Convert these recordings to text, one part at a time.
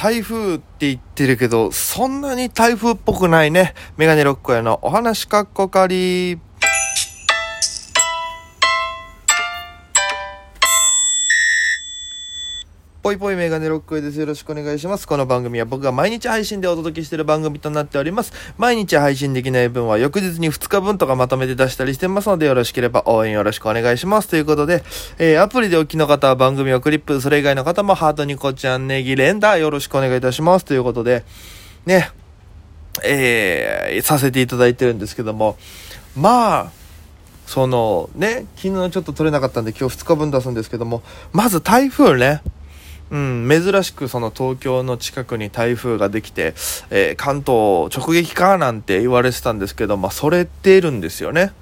台風って言ってるけど、そんなに台風っぽくないね。メガネロック屋のお話かっこかり。ぽいぽいメガネロックへです。よろしくお願いします。この番組は僕が毎日配信でお届けしている番組となっております。毎日配信できない分は翌日に2日分とかまとめて出したりしてますので、よろしければ応援よろしくお願いします。ということで、えー、アプリでお聞きの方は番組をクリップ、それ以外の方もハートニコちゃん、ネギ、連打よろしくお願いいたします。ということで、ね、えー、させていただいてるんですけども、まあ、そのね、昨日ちょっと撮れなかったんで今日2日分出すんですけども、まず台風ね、うん、珍しくその東京の近くに台風ができて、えー、関東直撃かなんて言われてたんですけど、まあ、それってるんですよね。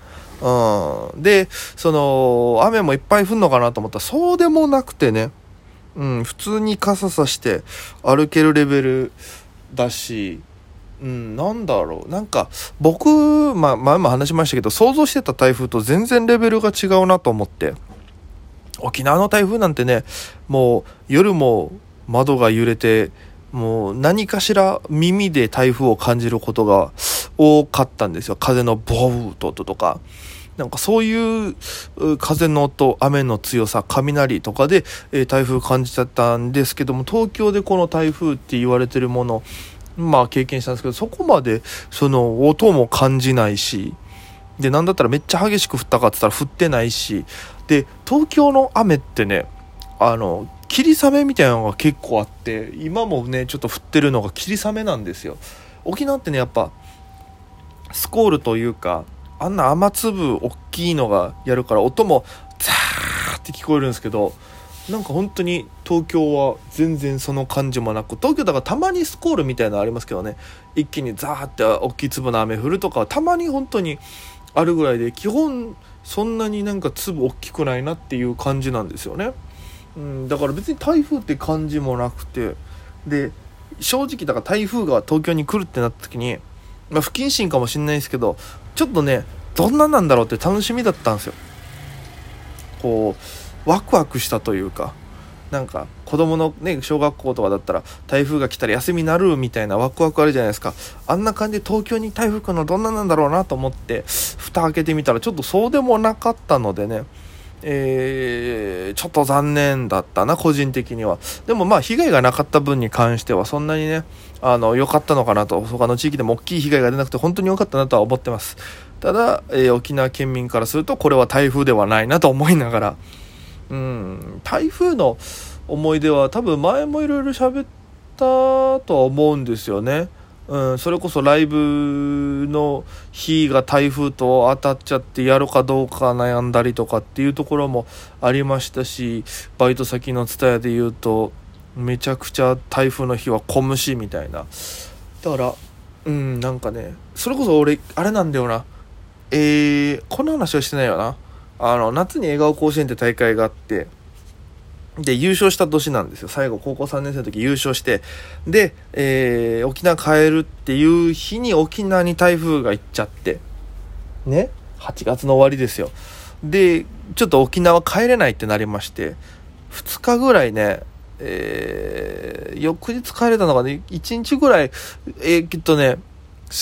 うん。で、その、雨もいっぱい降んのかなと思ったら、そうでもなくてね、うん、普通に傘さして歩けるレベルだし、うん、なんだろう。なんか、僕、ま、前も話しましたけど、想像してた台風と全然レベルが違うなと思って。沖縄の台風なんてね、もう夜も窓が揺れて、もう何かしら耳で台風を感じることが多かったんですよ。風のボートとか。なんかそういう風の音、雨の強さ、雷とかで、台風感じちゃったんですけども、東京でこの台風って言われてるもの、まあ経験したんですけど、そこまでその音も感じないし、で、なんだったらめっちゃ激しく降ったかって言ったら降ってないし、で、東京の雨ってね、あの、霧雨みたいなのが結構あって、今もね、ちょっと降ってるのが霧雨なんですよ。沖縄ってね、やっぱ、スコールというか、あんな雨粒大きいのがやるから音もザーって聞こえるんですけど、なんか本当に東京は全然その感じもなく、東京だからたまにスコールみたいなのありますけどね、一気にザーって大きい粒の雨降るとか、たまに本当にあるぐらいで、基本そんなになんか粒大きくないなっていう感じなんですよね。うん、だから別に台風って感じもなくて、で、正直だから台風が東京に来るってなった時に、まあ、不謹慎かもしんないですけど、ちょっとね、どんななんだろうって楽しみだったんですよ。こう、ワクワクしたというか、なんか子供のね小学校とかだったら台風が来たら休みになるみたいなワクワクあるじゃないですかあんな感じで東京に台風来るのどんななんだろうなと思って蓋開けてみたらちょっとそうでもなかったのでねえー、ちょっと残念だったな、個人的には。でもまあ、被害がなかった分に関しては、そんなにね、あの、良かったのかなと、他の地域でも大きい被害が出なくて、本当に良かったなとは思ってます。ただ、えー、沖縄県民からすると、これは台風ではないなと思いながら、うん、台風の思い出は多分前もいろいろ喋ったとは思うんですよね。うん、それこそライブの日が台風と当たっちゃってやるかどうか悩んだりとかっていうところもありましたしバイト先の蔦屋で言うとめちゃくちゃ台風の日は小虫みたいな。だからうんなんかねそれこそ俺あれなんだよな。えー、こんな話はしてないよな。あの、夏に笑顔甲子園って大会があって、で、優勝した年なんですよ。最後、高校3年生の時優勝して、で、えー、沖縄帰るっていう日に沖縄に台風が行っちゃって、ね、8月の終わりですよ。で、ちょっと沖縄帰れないってなりまして、2日ぐらいね、えー、翌日帰れたのがね、1日ぐらい、えー、きっとね、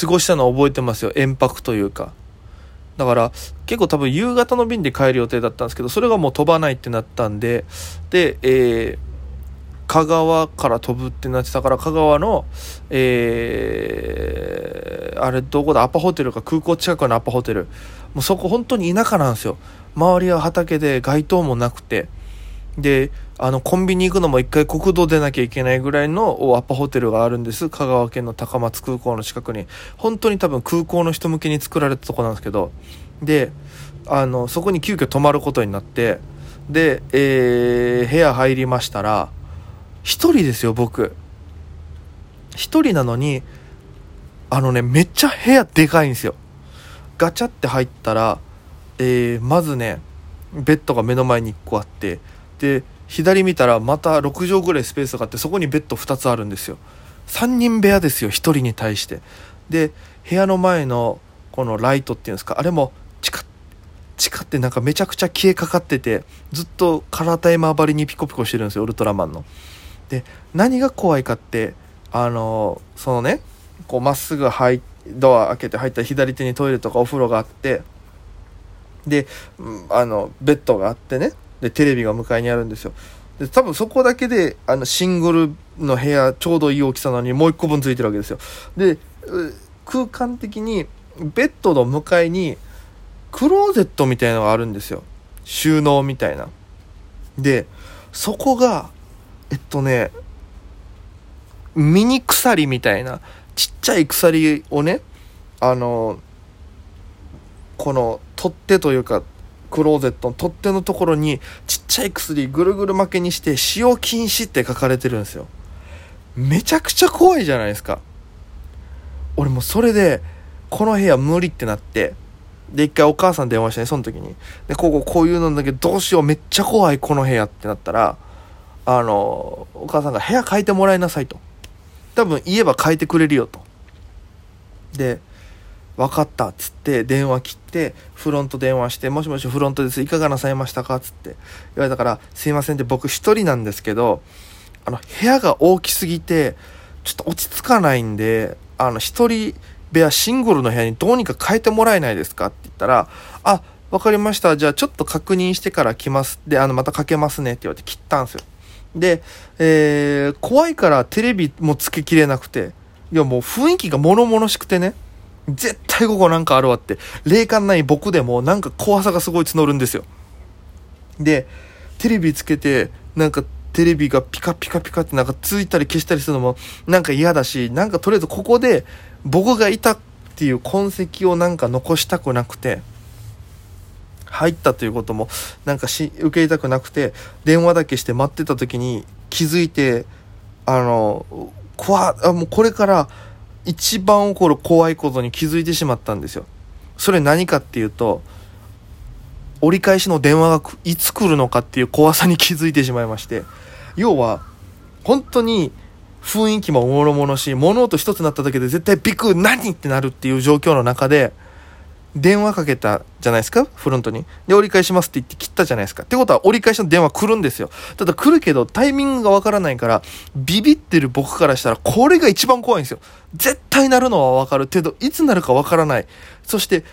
過ごしたのを覚えてますよ。延泊というか。だから結構多分夕方の便で帰る予定だったんですけどそれがもう飛ばないってなったんでで、えー、香川から飛ぶってなってたから香川のえー、あれどこだアパホテルか空港近くのアパホテル。もうそこ本当に田舎なんですよ。周りは畑で街灯もなくて。であのコンビニ行くのも一回国道出なきゃいけないぐらいのアパホテルがあるんです。香川県の高松空港の近くに。本当に多分空港の人向けに作られたとこなんですけど。であのそこに急遽泊まることになって。で、えー、部屋入りましたら1人ですよ僕。1人なのにあのねめっちゃ部屋でかいんですよ。ガチャって入ったら、えー、まずねベッドが目の前に1個あって。で左見たらまた6畳ぐらいスペースがあってそこにベッド2つあるんですよ。3人部屋ですよ1人に対して。で部屋の前のこのライトっていうんですかあれもチカッチカってなんかめちゃくちゃ消えかかっててずっとカラータイマー張りにピコピコしてるんですよウルトラマンの。で何が怖いかってあのそのねこうまっすぐ入ドア開けて入ったら左手にトイレとかお風呂があってであのベッドがあってねでテレビが向かいにあるんですよ。で多分そこだけであのシングルの部屋ちょうどいい大きさなのにもう一個分ついてるわけですよ。で空間的にベッドの向かいにクローゼットみたいのがあるんですよ。収納みたいな。でそこがえっとねミニ鎖みたいなちっちゃい鎖をねあのこの取っ手というかクローゼットの取っ手のところにちっちゃい薬ぐるぐる巻きにして使用禁止って書かれてるんですよ。めちゃくちゃ怖いじゃないですか。俺もそれでこの部屋無理ってなってで一回お母さん電話してねその時に。でこここういうのだけどどうしようめっちゃ怖いこの部屋ってなったらあのお母さんが部屋変えてもらいなさいと。多分言えば変えてくれるよと。で分かったっつって電話切ってフロント電話して「もしもしフロントです。いかがなさいましたか?」っつって言われたから「すいません」って僕一人なんですけどあの部屋が大きすぎてちょっと落ち着かないんであの一人部屋シングルの部屋にどうにか変えてもらえないですか？って言ったら「あ分かりました。じゃあちょっと確認してから来ます」であのまたかけますねって言われて切ったんですよ。で、えー、怖いからテレビもつけきれなくていやもう雰囲気が物々しくてね。絶対ここなんかあるわって、霊感ない僕でもなんか怖さがすごい募るんですよ。で、テレビつけて、なんかテレビがピカピカピカってなんかついたり消したりするのもなんか嫌だし、なんかとりあえずここで僕がいたっていう痕跡をなんか残したくなくて、入ったということもなんかし受け入れたくなくて、電話だけして待ってた時に気づいて、あの、怖あもうこれから一番起こる怖いことに気づいてしまったんですよ。それ何かっていうと、折り返しの電話がいつ来るのかっていう怖さに気づいてしまいまして、要は、本当に雰囲気もおもろもろし、物音一つなっただけで絶対ビク何ってなるっていう状況の中で、電話かけたじゃないですか？フロントに。で、折り返しますって言って切ったじゃないですか。ってことは折り返しの電話来るんですよ。ただ来るけどタイミングがわからないから、ビビってる僕からしたらこれが一番怖いんですよ。絶対鳴るのはわかるけど、いつ鳴るかわからない。そして、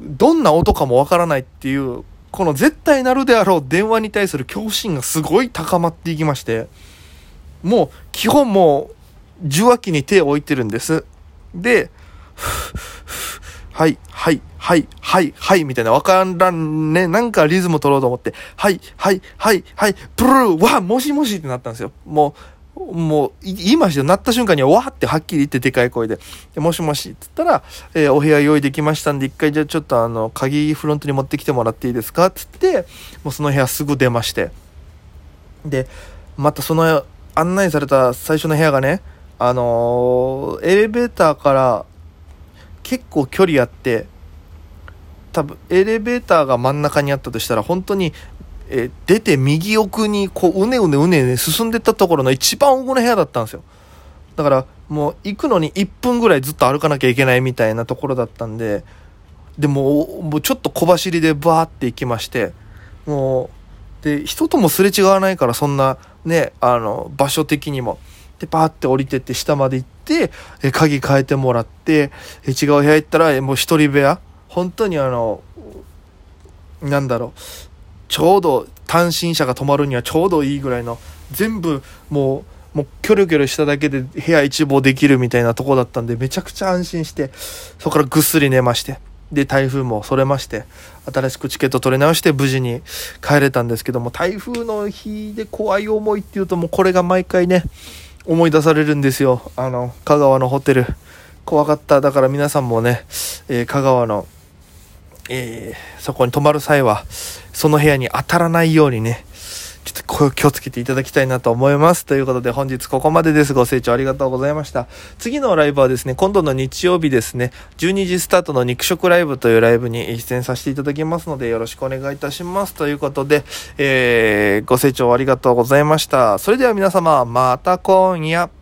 どんな音かもわからないっていう、この絶対鳴るであろう電話に対する恐怖心がすごい高まっていきまして、もう基本もう受話器に手を置いてるんです。で、はい、はい、はい、はい、はい、みたいなわからんね、なんかリズム取ろうと思って、はい、はい、はい、はい、プルー、わ、もしもしってなったんですよ。もう、もう、言いましたよ。なった瞬間にわってはっきり言ってでかい声で、でもしもしって言ったら、えー、お部屋用意できましたんで、一回じゃあちょっとあの、鍵フロントに持ってきてもらっていいですか？って言って、もうその部屋すぐ出まして。で、またその案内された最初の部屋がね、あのー、エレベーターから結構距離あって多分エレベーターが真ん中にあったとしたら本当に、え、出て右奥にこううねうねうねうね進んでったところの一番奥の部屋だったんですよ。だからもう行くのに1分ぐらいずっと歩かなきゃいけないみたいなところだったんででももうちょっと小走りでバーって行きましてもうで人ともすれ違わないからそんなねあの場所的にも。でバーって降りてって下まで行って、え鍵変えてもらって、え違う部屋行ったら、もう一人部屋本当にあの、なんだろう、ちょうど単身者が泊まるにはちょうどいいぐらいの、全部もう、もうキョロキョロしただけで部屋一望できるみたいなとこだったんで、めちゃくちゃ安心して、そこからぐっすり寝まして。で、台風もそれまして、新しくチケット取り直して無事に帰れたんですけども、台風の日で怖い思いっていうともうこれが毎回ね、思い出されるんですよ。あの、香川のホテル。怖かった。だから皆さんもね、えー、香川の、えー、そこに泊まる際は、その部屋に当たらないようにね、ちょっと気をつけていただきたいなと思います。ということで本日ここまでです。ご清聴ありがとうございました。次のライブはですね、今度の日曜日ですね、12時スタートの肉食ライブというライブに出演させていただきますので、よろしくお願いいたします。ということで、えー、ご清聴ありがとうございました。それでは皆様、また今夜。